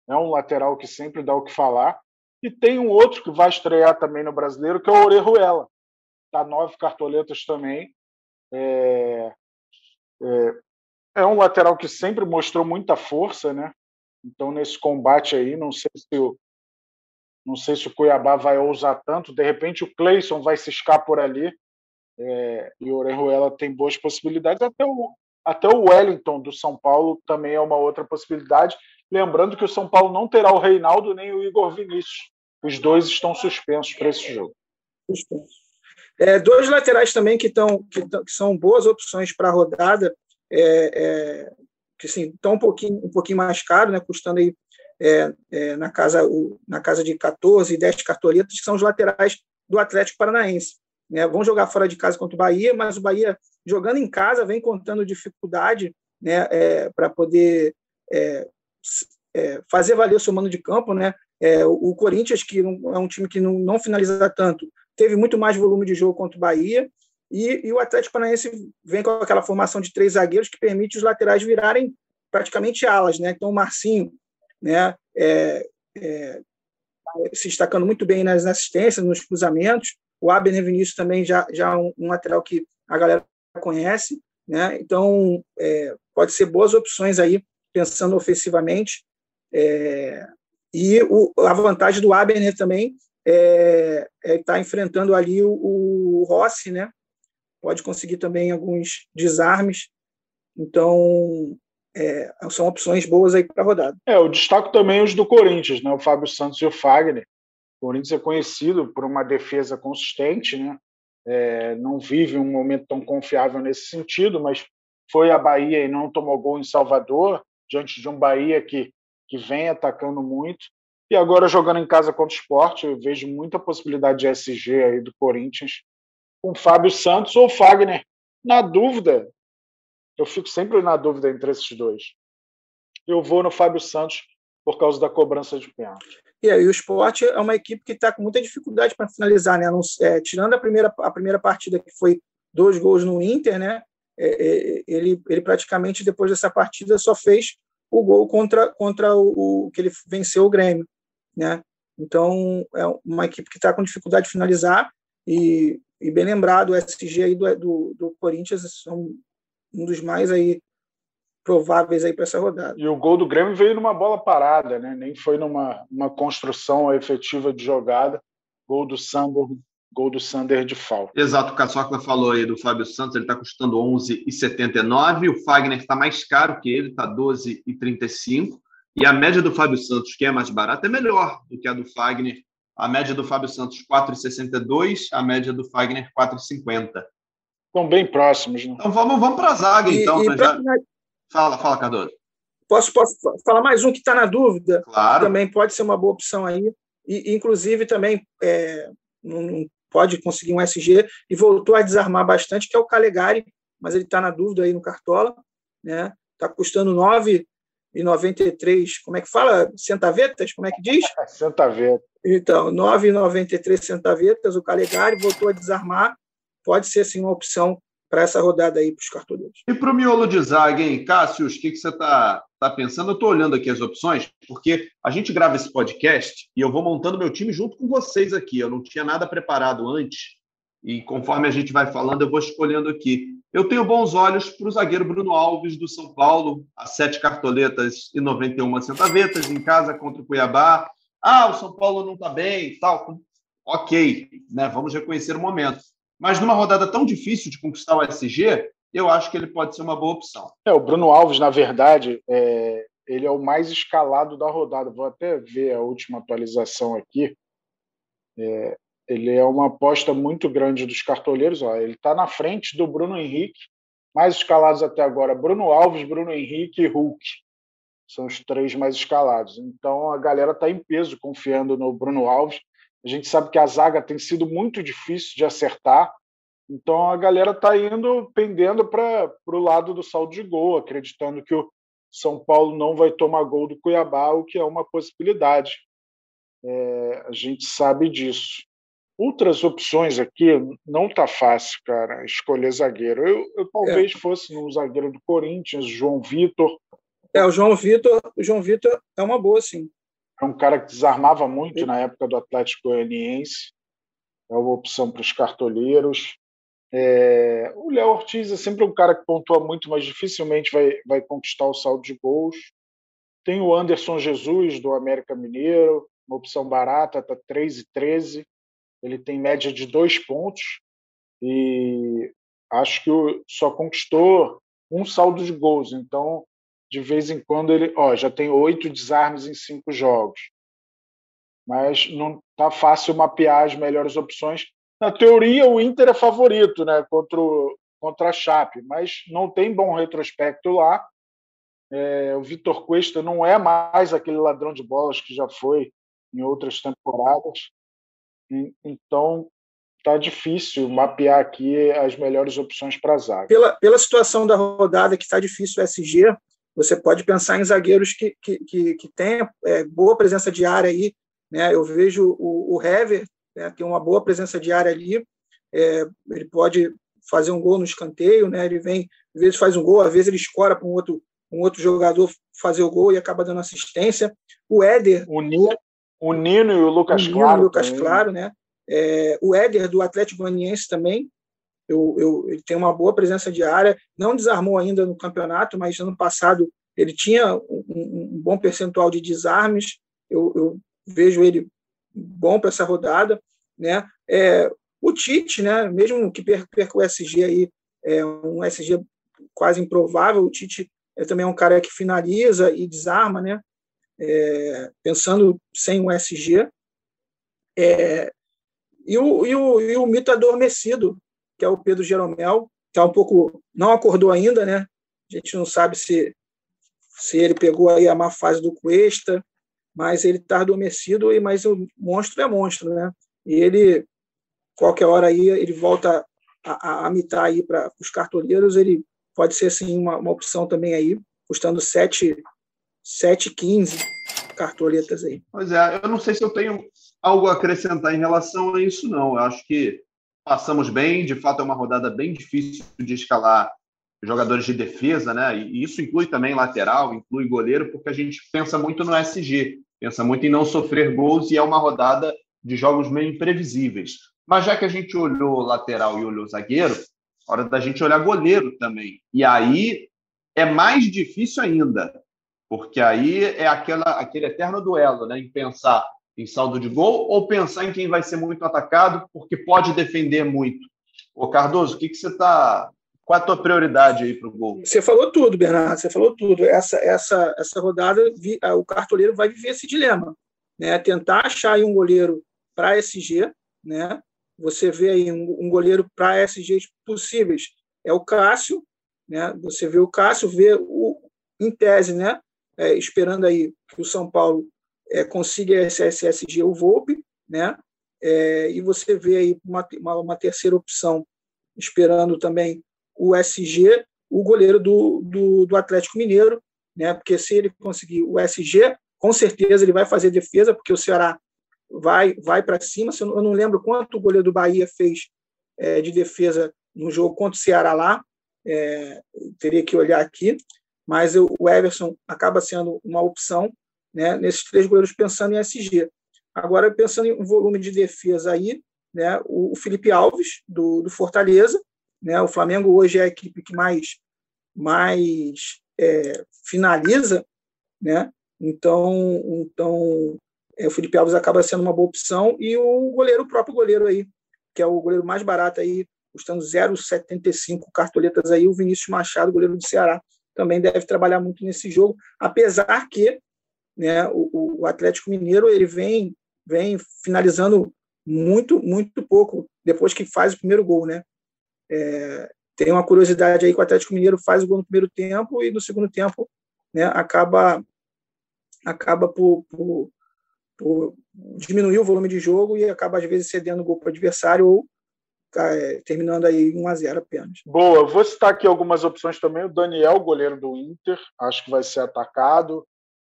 É um lateral que sempre dá o que falar. E tem um outro que vai estrear também no Brasileiro, que é o Orejuela dá nove cartoletas também. É, é, é, um lateral que sempre mostrou muita força, né? Então, nesse combate aí, não sei se o, não sei se o Cuiabá vai ousar tanto. De repente, o Cleison vai ciscar por ali. É, e o Orejuela tem boas possibilidades. Até o, até o Wellington do São Paulo também é uma outra possibilidade. Lembrando que o São Paulo não terá o Reinaldo nem o Igor Vinícius. Os dois estão suspensos para esse jogo. É, dois laterais também que, estão que, que são boas opções para a rodada, é, é, que assim, estão um pouquinho, um pouquinho mais caro, né, custando aí é, é, na, casa, o, na casa de 14, 10 cartoletas, que são os laterais do Atlético Paranaense. Né? Vão jogar fora de casa contra o Bahia, mas o Bahia, jogando em casa, vem contando dificuldade né, para poder fazer valer o seu mano de campo. Né? É, o Corinthians, que é um time que não, não finaliza tanto, teve muito mais volume de jogo contra o Bahia, e, e, o Atlético Paranaense vem com aquela formação de três zagueiros que permite os laterais virarem praticamente alas. Né? Então, o Marcinho né, é, é, se destacando muito bem nas assistências, nos cruzamentos. O Abner Vinícius também já, já um, um lateral que a galera conhece. Né? Então, é, pode ser boas opções aí, pensando ofensivamente. É, e o, a vantagem do Abner também é estar é tá enfrentando ali o, o Rossi, né? Pode conseguir também alguns desarmes. Então, é, são opções boas aí para a rodada. É, eu destaco também os do Corinthians, né? O Fábio Santos e o Fagner. O Corinthians é conhecido por uma defesa consistente, né? É, não vive um momento tão confiável nesse sentido, mas foi a Bahia e não tomou gol em Salvador, diante de um Bahia que, que vem atacando muito. E agora jogando em casa contra o esporte, eu vejo muita possibilidade de SG aí do Corinthians com Fábio Santos ou Fagner. Na dúvida, eu fico sempre na dúvida entre esses dois. Eu vou no Fábio Santos por causa da cobrança de pênalti. E aí, o esporte é uma equipe que está com muita dificuldade para finalizar, né? Não, é, tirando a primeira, a primeira partida que foi dois gols no Inter, né? É, é, ele, ele praticamente depois dessa partida só fez o gol contra, contra o, o que ele venceu o Grêmio, né? Então é uma equipe que está com dificuldade de finalizar e, e bem lembrado o SG aí do, do, do Corinthians são um dos mais aí prováveis aí para essa rodada. E o gol do Grêmio veio numa bola parada, né? Nem foi numa uma construção efetiva de jogada. Gol do Sander, gol do Sander de falta. Exato, o Caçocla falou aí do Fábio Santos, ele está custando 11,79. O Fagner está mais caro que ele, está 12,35. E a média do Fábio Santos, que é mais barata, é melhor do que a do Fagner. A média do Fábio Santos, 4,62. A média do Fagner, 4,50. Estão bem próximos. Né? Então vamos, vamos para a zaga, e, então. E já... Fala, fala, Cardoso. Posso, posso falar mais um que está na dúvida? Claro. Também pode ser uma boa opção aí. E, inclusive, também é, não, pode conseguir um SG e voltou a desarmar bastante, que é o Calegari, mas ele está na dúvida aí no Cartola. Né? Está custando 9,93. Como é que fala? Centavetas? Como é que diz? <laughs> Centavetas. Então, 9,93 centavetas. O Calegari voltou a desarmar pode ser sim uma opção para essa rodada aí para os cartoleiros. E para o miolo de zaga, hein? Cássio, o que, que você está tá pensando? Eu estou olhando aqui as opções, porque a gente grava esse podcast e eu vou montando meu time junto com vocês aqui. Eu não tinha nada preparado antes, e conforme a gente vai falando, eu vou escolhendo aqui. Eu tenho bons olhos para o zagueiro Bruno Alves, do São Paulo, a sete cartoletas e 91 centavetas, em casa contra o Cuiabá. Ah, o São Paulo não está bem e tal. Ok, né? vamos reconhecer o momento. Mas numa rodada tão difícil de conquistar o SG, eu acho que ele pode ser uma boa opção. É, o Bruno Alves, na verdade, é, ele é o mais escalado da rodada. Vou até ver a última atualização aqui. É, ele é uma aposta muito grande dos cartoleiros. Ó, ele está na frente do Bruno Henrique, mais escalados até agora: Bruno Alves, Bruno Henrique e Hulk. São os três mais escalados. Então a galera está em peso confiando no Bruno Alves. A gente sabe que a zaga tem sido muito difícil de acertar, então a galera está indo pendendo para o lado do saldo de gol, acreditando que o São Paulo não vai tomar gol do Cuiabá, o que é uma possibilidade. É, a gente sabe disso. Outras opções aqui não tá fácil, cara, escolher zagueiro. Eu, eu talvez é. fosse no zagueiro do Corinthians, João Vitor. É, o João Vitor, o João Vitor é uma boa, sim. É um cara que desarmava muito na época do Atlético Goianiense. É uma opção para os cartoleiros. É... o Léo Ortiz é sempre um cara que pontua muito, mas dificilmente vai, vai conquistar o saldo de gols. Tem o Anderson Jesus, do América Mineiro, uma opção barata, está 3,13. Ele tem média de dois pontos e acho que só conquistou um saldo de gols. Então, de vez em quando ele, ó, já tem oito desarmes em cinco jogos, mas não tá fácil mapear as melhores opções. Na teoria, o Inter é favorito, né, contra o, contra a Chape, mas não tem bom retrospecto lá. É, o Vitor Cuesta não é mais aquele ladrão de bolas que já foi em outras temporadas. E, então, tá difícil mapear aqui as melhores opções para a zaga. Pela, pela situação da rodada que está difícil o SG, você pode pensar em zagueiros que, que, que, que tenham é, boa presença de área aí. Né? Eu vejo o, o Hever, né, tem uma boa presença de área ali. É, ele pode fazer um gol no escanteio, né? Ele vem, às vezes faz um gol, às vezes ele escora para um outro, um outro jogador fazer o gol e acaba dando assistência. O Éder. O Nino, o Nino e o Lucas o Claro. O Lucas também. Claro, né? É, o Éder do Atlético Goianiense também. Eu, eu, ele tem uma boa presença de área, não desarmou ainda no campeonato, mas ano passado ele tinha um, um bom percentual de desarmes. Eu, eu vejo ele bom para essa rodada, né? É, o Tite, né, mesmo que perca o SG aí, é um SG quase improvável, o Tite é também um cara que finaliza e desarma, né? É, pensando sem um SG. É, e, o, e, o, e o mito adormecido, que é o Pedro Jeromel, está um pouco. não acordou ainda, né? A gente não sabe se, se ele pegou aí a má fase do Cuesta, mas ele está adormecido, mas o monstro é monstro, né? E ele qualquer hora aí ele volta a, a, a mitar aí para os cartoleiros, ele pode ser assim uma, uma opção também aí, custando 7 7,15 cartoletas aí. Pois é, eu não sei se eu tenho algo a acrescentar em relação a isso, não. Eu acho que passamos bem, de fato é uma rodada bem difícil de escalar jogadores de defesa, né? E isso inclui também lateral, inclui goleiro, porque a gente pensa muito no SG, pensa muito em não sofrer gols e é uma rodada de jogos meio imprevisíveis. Mas já que a gente olhou lateral e olhou zagueiro, hora da gente olhar goleiro também. E aí é mais difícil ainda, porque aí é aquela, aquele eterno duelo, né? Em pensar em saldo de gol ou pensar em quem vai ser muito atacado, porque pode defender muito. Ô Cardoso, o que, que você está. Qual a tua prioridade aí para o gol? Você falou tudo, Bernardo, você falou tudo. Essa, essa, essa rodada, o cartoleiro vai viver esse dilema. Né? Tentar achar um goleiro para SG, né? Você vê aí um, goleiro para SGs possíveis. É o Cássio, né? Você vê o Cássio, vê o, em tese, né? É, esperando aí que o São Paulo é, consiga esse SSG, o Volpe, né? É, e você vê aí uma, uma, uma, terceira opção, esperando também o SG, o goleiro do, do, do, Atlético Mineiro, né? Porque se ele conseguir o SG, com certeza ele vai fazer defesa, porque o Ceará vai vai para cima. Eu não lembro quanto o goleiro do Bahia fez é, de defesa no jogo contra o Ceará lá. É, teria que olhar aqui, mas o Everson acaba sendo uma opção né, nesses três goleiros pensando em SG. Agora, pensando em volume de defesa aí, né, o Felipe Alves, do, do Fortaleza, né, o Flamengo hoje é a equipe que mais, mais é, finaliza, né, então, então é, o Felipe Alves acaba sendo uma boa opção e o goleiro, o próprio goleiro aí, que é o goleiro mais barato aí, custando 0,75 cartoletas aí, o Vinícius Machado, goleiro do Ceará, também deve trabalhar muito nesse jogo, apesar que né, o, o Atlético Mineiro ele vem, vem finalizando muito, muito pouco depois que faz o primeiro gol, né? É, tem uma curiosidade aí que o Atlético Mineiro faz o gol no primeiro tempo e no segundo tempo né, acaba acaba por, por, por diminuir o volume de jogo e acaba, às vezes, cedendo gol para o adversário ou terminando aí 1 a 0 apenas. Boa, vou citar aqui algumas opções também. O Daniel, goleiro do Inter, acho que vai ser atacado,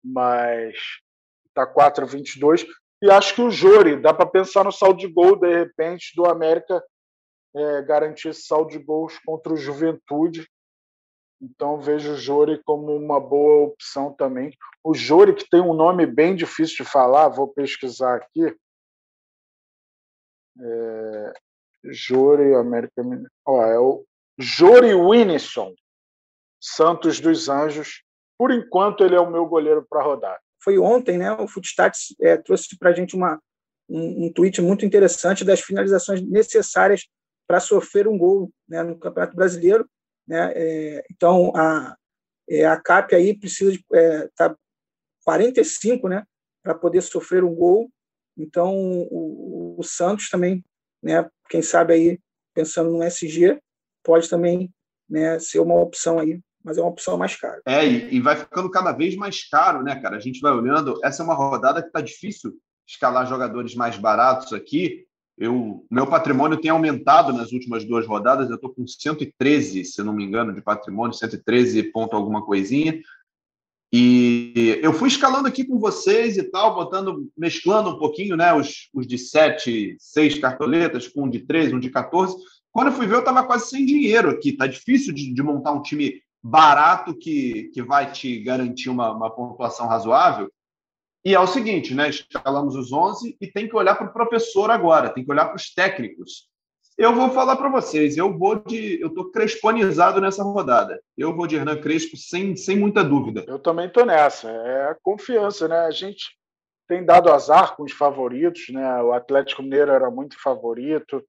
mas está 4-22. E acho que o Jori, dá para pensar no saldo de gol, de repente, do América é, garantir esse saldo de gols contra o Juventude. Então vejo o Jori como uma boa opção também. O Jori, que tem um nome bem difícil de falar, vou pesquisar aqui. É... Jori, América. Ó, é o Jori Winison, Santos dos Anjos. Por enquanto, ele é o meu goleiro para rodar. Foi ontem, né? O Footstats é, trouxe para a gente uma, um, um tweet muito interessante das finalizações necessárias para sofrer um gol né, no Campeonato Brasileiro né? É, então, a, É, a CAP aí precisa de é, tá 45, né, para poder sofrer um gol. Então o, o, Santos também, né, quem sabe aí pensando no SG, pode também, né, ser uma opção aí, mas é uma opção mais cara. É, e, vai ficando cada vez mais caro, né, cara? A gente vai olhando, essa é uma rodada que está difícil escalar jogadores mais baratos aqui. Eu, meu patrimônio tem aumentado nas últimas duas rodadas. Eu estou com 113, se não me engano, de patrimônio, 113 ponto alguma coisinha. E eu fui escalando aqui com vocês e tal, botando, mesclando um pouquinho, né? Os, os de 7, 6 cartoletas, com um de 13, um de 14. Quando eu fui ver, eu estava quase sem dinheiro aqui. Tá difícil de, de, montar um time barato que, que vai te garantir uma, uma pontuação razoável. E é o seguinte, né? Escalamos os 11 e tem que olhar para o professor agora, tem que olhar para os técnicos. Eu vou falar para vocês, eu vou de. Eu estou cresponizado nessa rodada. Eu vou de Hernan Crespo sem, sem muita dúvida. Eu também estou nessa. É a confiança, né? A gente tem dado azar com os favoritos, né? O Atlético Mineiro era muito favorito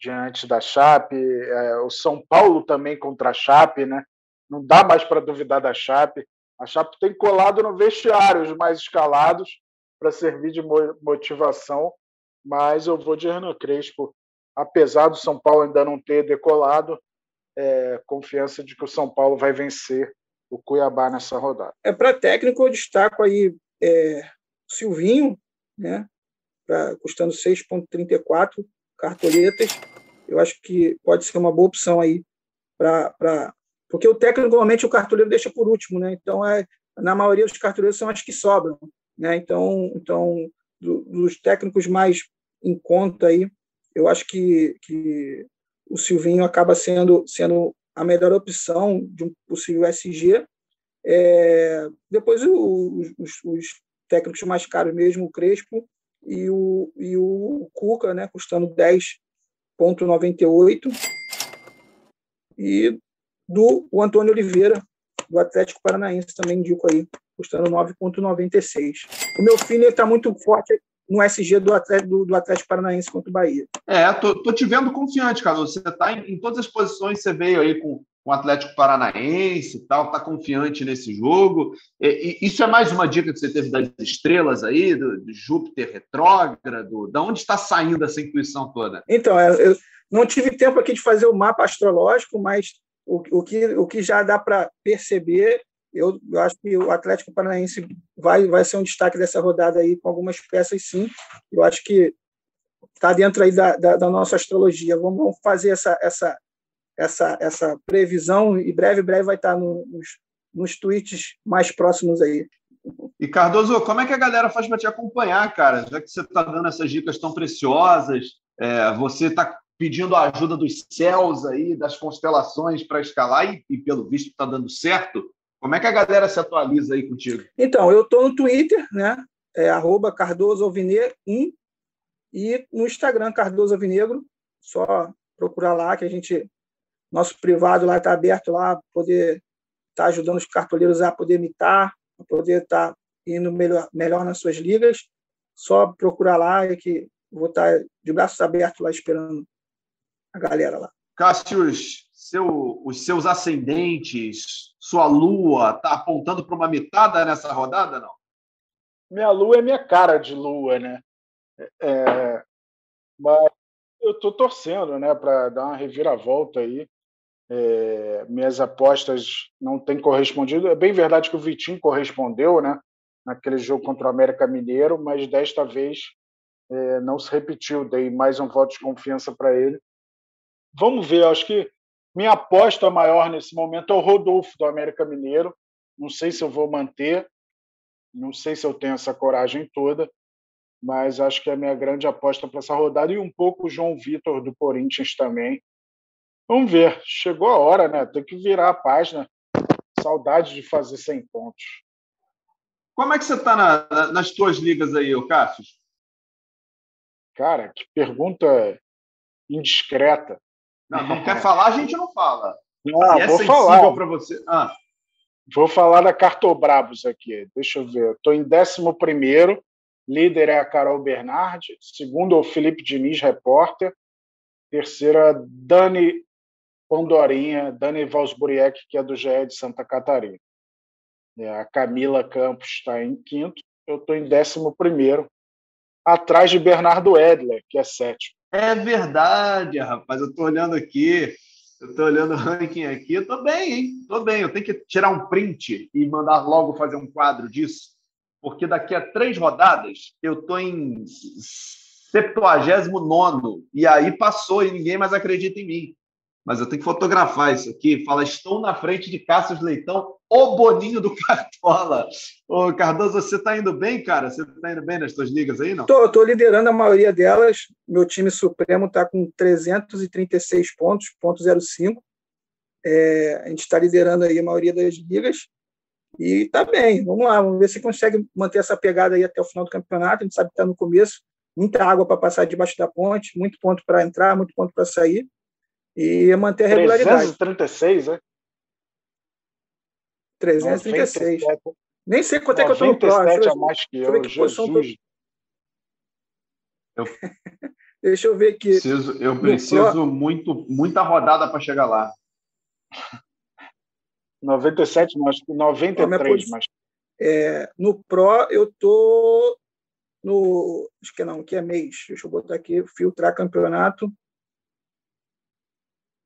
diante da Chape, é, o São Paulo também contra a Chape, né? Não dá mais para duvidar da Chape. A Chape tem colado no vestiário os mais escalados para servir de motivação, mas eu vou de Hernan Crespo, apesar do São Paulo ainda não ter decolado, é, confiança de que o São Paulo vai vencer o Cuiabá nessa rodada. É para técnico eu destaco aí é, Silvinho, né? Pra, custando 6,34 cartoletas. Eu acho que pode ser uma boa opção aí para porque o técnico, normalmente, o cartoleiro deixa por último, né? Então, é, na maioria dos cartoleiros são as que sobram, né? Então, então do, dos técnicos mais em conta aí, eu acho que, que o Silvinho acaba sendo, sendo a melhor opção de um possível SG. É, depois, o, os, os, técnicos mais caros mesmo, o Crespo e o, e o Cuca, né? Custando 10,98. E do o Antônio Oliveira, do Atlético Paranaense, também indico aí, custando 9,96. O meu filho está muito forte no SG do Atlético, do, do Atlético Paranaense contra o Bahia. É, tô, tô te vendo confiante, Carlos. Você está em, em, todas as posições, você veio aí com o Atlético Paranaense e tal, está confiante nesse jogo. E, e, isso é mais uma dica que você teve das estrelas aí, do, do Júpiter retrógrado. Da onde está saindo essa intuição toda? Então, é, eu não tive tempo aqui de fazer o mapa astrológico, mas o, o, que, o que já dá para perceber, eu, eu, acho que o Atlético Paranaense vai, vai ser um destaque dessa rodada aí, com algumas peças, sim. Eu acho que está dentro aí da, da, da, nossa astrologia. Vamos, vamos, fazer essa, essa, essa, essa previsão e breve, breve vai estar no, nos, nos tweets mais próximos aí. E Cardoso, como é que a galera faz para te acompanhar, cara? Já que você está dando essas dicas tão preciosas, é, você está pedindo a ajuda dos céus aí, das constelações para escalar e, e, pelo visto está dando certo. Como é que a galera se atualiza aí contigo? Então, eu estou no Twitter, né? É arroba Cardoso Alvinegro 1 e no Instagram Cardoso Alvinegro. Só procurar lá que a gente nosso privado lá está aberto lá, poder estar tá ajudando os cartoleiros a poder imitar, a poder estar tá indo melhor, melhor nas suas ligas. Só procurar lá e que vou estar tá de braços abertos lá esperando a galera lá. Cássius, seu, os seus ascendentes, sua lua, está apontando para uma mitada nessa rodada, não? Minha lua é minha cara de lua, né? É, mas eu estou torcendo, né, para dar uma reviravolta aí. É, minhas apostas não têm correspondido. É bem verdade que o Vitinho correspondeu, né, naquele jogo contra o América Mineiro, mas desta vez é, não se repetiu. Dei mais um voto de confiança para ele vamos ver, acho que minha aposta maior nesse momento é o Rodolfo do América Mineiro. Não sei se eu vou manter, não sei se eu tenho essa coragem toda, mas acho que é a minha grande aposta para essa rodada e um pouco o João Vitor do Corinthians também. Vamos ver, chegou a hora, né? Tem que virar a página. Saudade de fazer 100 pontos. Como é que você está na, nas tuas ligas aí, Cássio? Cara, que pergunta indiscreta. Não, <laughs> não quer falar, a gente não fala. Não, é vou falar para você. Ah. Vou falar da Cartobrabos aqui. Deixa eu ver. Estou em 11. Líder é a Carol Bernardi. Segundo, o Felipe Diniz, repórter. Terceira, Dani Pondorinha, Dani Valsburiek, que é do GE de Santa Catarina. É, a Camila Campos está em quinto, eu estou em décimo primeiro, atrás de Bernardo Edler, que é sétimo. É verdade, rapaz. Eu estou olhando aqui, eu estou olhando o ranking aqui, eu estou bem, hein? Estou bem. Eu tenho que tirar um print e mandar logo fazer um quadro disso, porque daqui a três rodadas eu estou em 79 e aí passou e ninguém mais acredita em mim mas eu tenho que fotografar isso aqui. Fala, estou na frente de Cassius Leitão, o Boninho do <laughs> Cartola. Ô, Cardoso, você está indo bem, cara? Você está indo bem nas suas ligas aí, não? Estou liderando a maioria delas. Meu time supremo está com 336 pontos, ponto 05. É, a gente está liderando aí a maioria das ligas. E está bem, vamos lá, vamos ver se consegue manter essa pegada aí até o final do campeonato. A gente sabe que está no começo, muita água para passar debaixo da ponte, muito ponto para entrar, muito ponto para sair e manter a regularidade. 336, né? 336. 97. Nem sei quanto é que eu estou no Pro. Deixa a mais que eu, Jesus. Eu... <laughs> Deixa eu ver aqui. Preciso, eu preciso Pro... muito, muita rodada para chegar lá. 97, mas 93, mas. É, no Pro, eu tô no. Acho que não, que é mês. Deixa eu botar aqui, filtrar campeonato.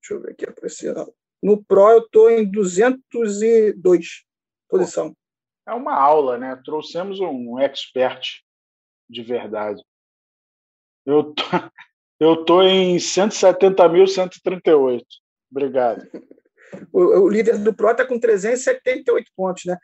Deixa eu ver aqui apreciando. No Pro eu estou em 202 posição. É uma aula, né? Trouxemos um expert de verdade. Eu tô, <laughs> eu tô em 170.138. Obrigado. O, o, líder do Pro está com 378 pontos, né?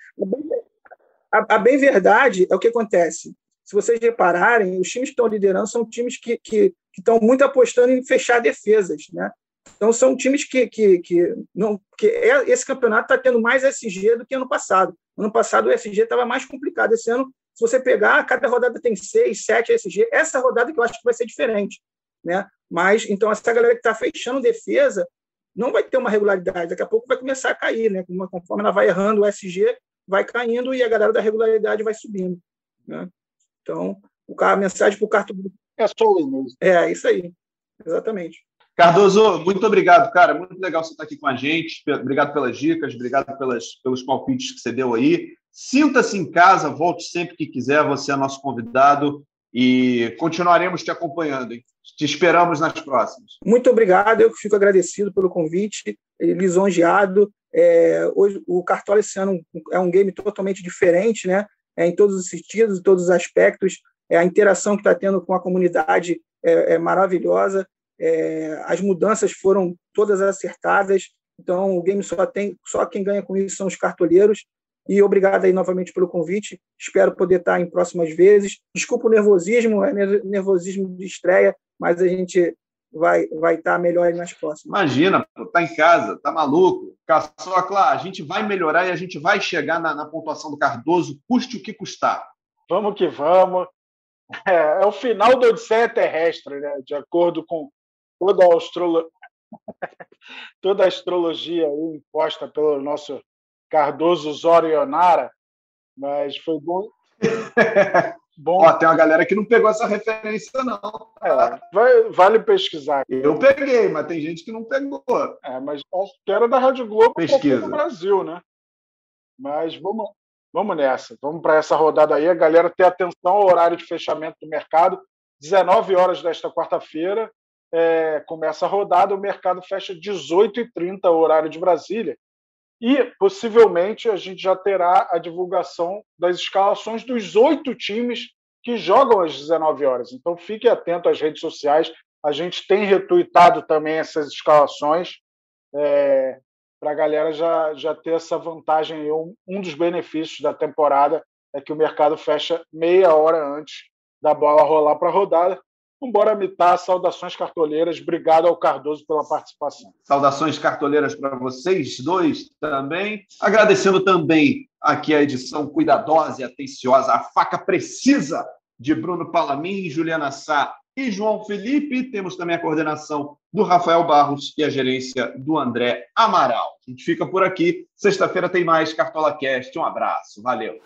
A, a, bem verdade é o que acontece. Se vocês repararem, os times que estão liderando são times que, que, que estão muito apostando em fechar defesas, né? Então, são times que, que, que não. Que é, esse campeonato está tendo mais SG do que ano passado. Ano passado o SG estava mais complicado. Esse ano, se você pegar, cada rodada tem seis, sete SG. Essa rodada que eu acho que vai ser diferente. Né? Mas, então, essa galera que está fechando defesa não vai ter uma regularidade. Daqui a pouco vai começar a cair. Né? Conforme ela vai errando, o SG vai caindo e a galera da regularidade vai subindo. Né? Então, a mensagem para o cartão. É só o É, isso aí. Exatamente. Cardoso, muito obrigado, cara. Muito legal você estar aqui com a gente. Obrigado pelas dicas, obrigado pelas, pelos palpites que você deu aí. Sinta-se em casa, volte sempre que quiser. Você é nosso convidado e continuaremos te acompanhando. Hein? Te esperamos nas próximas. Muito obrigado, eu fico agradecido pelo convite, lisonjeado. É, hoje, o Cartola esse ano é um game totalmente diferente, né? É, em todos os sentidos, em todos os aspectos. É, a interação que está tendo com a comunidade é, é maravilhosa. É, as mudanças foram todas acertadas, então o game só tem só quem ganha com isso são os cartoleiros. E obrigado aí novamente pelo convite. Espero poder estar em próximas vezes. Desculpa o nervosismo, é nervosismo de estreia, mas a gente vai vai estar melhor aí nas próximas. Imagina, tá em casa, tá maluco. Caçocla, a gente vai melhorar e a gente vai chegar na, na pontuação do Cardoso, custe o que custar. Vamos que vamos. É, é o final da Odisseia Terrestre, né? de acordo com toda a, astrolo... <laughs> toda a astrologia imposta pelo nosso Cardoso Zorionara, mas foi bom. <laughs> bom. Ó, tem uma galera que não pegou essa referência, não. É, vai, vale pesquisar. Eu peguei, mas tem gente que não pegou. É, mas era da Rádio Globo Pesquisa. no Brasil, né? Mas vamos, vamos nessa. Vamos para essa rodada aí. A galera ter atenção ao horário de fechamento do mercado. 19 horas desta quarta-feira é, começa a rodada, o mercado fecha 18h30, horário de Brasília. E, possivelmente, a gente já terá a divulgação das escalações dos oito times que jogam às 19 horas. Então, fique atento às redes sociais. A gente tem retuitado também essas escalações é, para a galera já, já ter essa vantagem. Um, um dos benefícios da temporada é que o mercado fecha meia hora antes da bola rolar para a rodada. Vambora mitar, saudações cartoleiras. Obrigado ao Cardoso pela participação. Saudações cartoleiras para vocês dois também. Agradecendo também aqui a edição cuidadosa e atenciosa, a faca precisa de Bruno Palamin, Juliana Sá e João Felipe. Temos também a coordenação do Rafael Barros e a gerência do André Amaral. A gente fica por aqui. Sexta-feira tem mais Cartola Cast. Um abraço. Valeu.